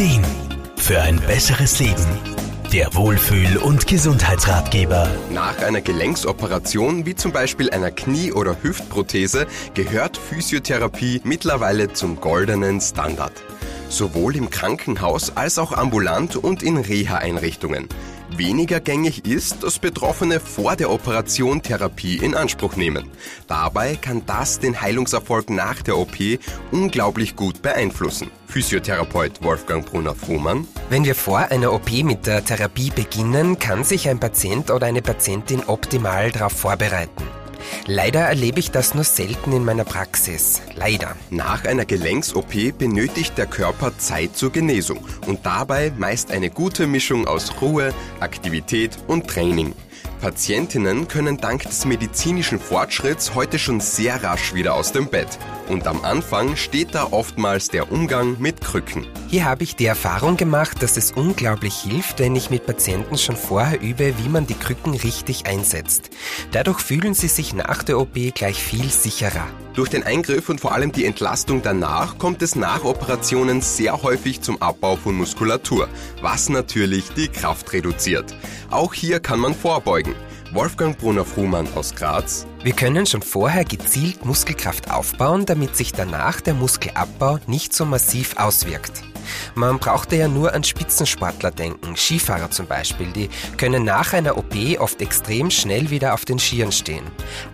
Ideen für ein besseres Leben. Der Wohlfühl- und Gesundheitsratgeber. Nach einer Gelenksoperation, wie zum Beispiel einer Knie- oder Hüftprothese, gehört Physiotherapie mittlerweile zum goldenen Standard. Sowohl im Krankenhaus als auch ambulant und in Reha-Einrichtungen. Weniger gängig ist, dass Betroffene vor der Operation Therapie in Anspruch nehmen. Dabei kann das den Heilungserfolg nach der OP unglaublich gut beeinflussen. Physiotherapeut Wolfgang Brunner-Fuhrmann. Wenn wir vor einer OP mit der Therapie beginnen, kann sich ein Patient oder eine Patientin optimal darauf vorbereiten. Leider erlebe ich das nur selten in meiner Praxis. Leider. Nach einer Gelenks-OP benötigt der Körper Zeit zur Genesung und dabei meist eine gute Mischung aus Ruhe, Aktivität und Training. Patientinnen können dank des medizinischen Fortschritts heute schon sehr rasch wieder aus dem Bett. Und am Anfang steht da oftmals der Umgang mit Krücken. Hier habe ich die Erfahrung gemacht, dass es unglaublich hilft, wenn ich mit Patienten schon vorher übe, wie man die Krücken richtig einsetzt. Dadurch fühlen sie sich nach der OP gleich viel sicherer. Durch den Eingriff und vor allem die Entlastung danach kommt es nach Operationen sehr häufig zum Abbau von Muskulatur, was natürlich die Kraft reduziert. Auch hier kann man vorbeugen. Wolfgang Brunner-Fruhmann aus Graz. Wir können schon vorher gezielt Muskelkraft aufbauen, damit sich danach der Muskelabbau nicht so massiv auswirkt. Man brauchte ja nur an Spitzensportler denken, Skifahrer zum Beispiel, die können nach einer OP oft extrem schnell wieder auf den Skiern stehen.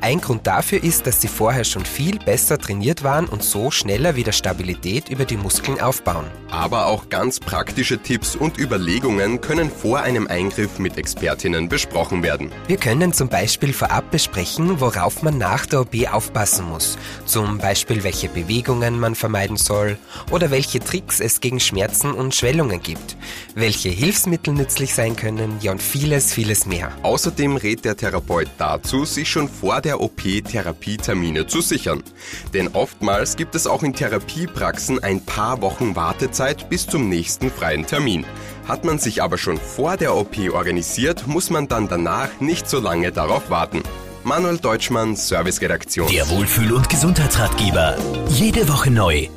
Ein Grund dafür ist, dass sie vorher schon viel besser trainiert waren und so schneller wieder Stabilität über die Muskeln aufbauen. Aber auch ganz praktische Tipps und Überlegungen können vor einem Eingriff mit Expertinnen besprochen werden. Wir können zum Beispiel vorab besprechen, worauf man nach der OP aufpassen muss. Zum Beispiel, welche Bewegungen man vermeiden soll oder welche Tricks es gegen Schmerzen und Schwellungen gibt, welche Hilfsmittel nützlich sein können, ja und vieles, vieles mehr. Außerdem rät der Therapeut dazu, sich schon vor der OP Therapietermine zu sichern. Denn oftmals gibt es auch in Therapiepraxen ein paar Wochen Wartezeit bis zum nächsten freien Termin. Hat man sich aber schon vor der OP organisiert, muss man dann danach nicht so lange darauf warten. Manuel Deutschmann, Serviceredaktion. Der Wohlfühl- und Gesundheitsratgeber. Jede Woche neu.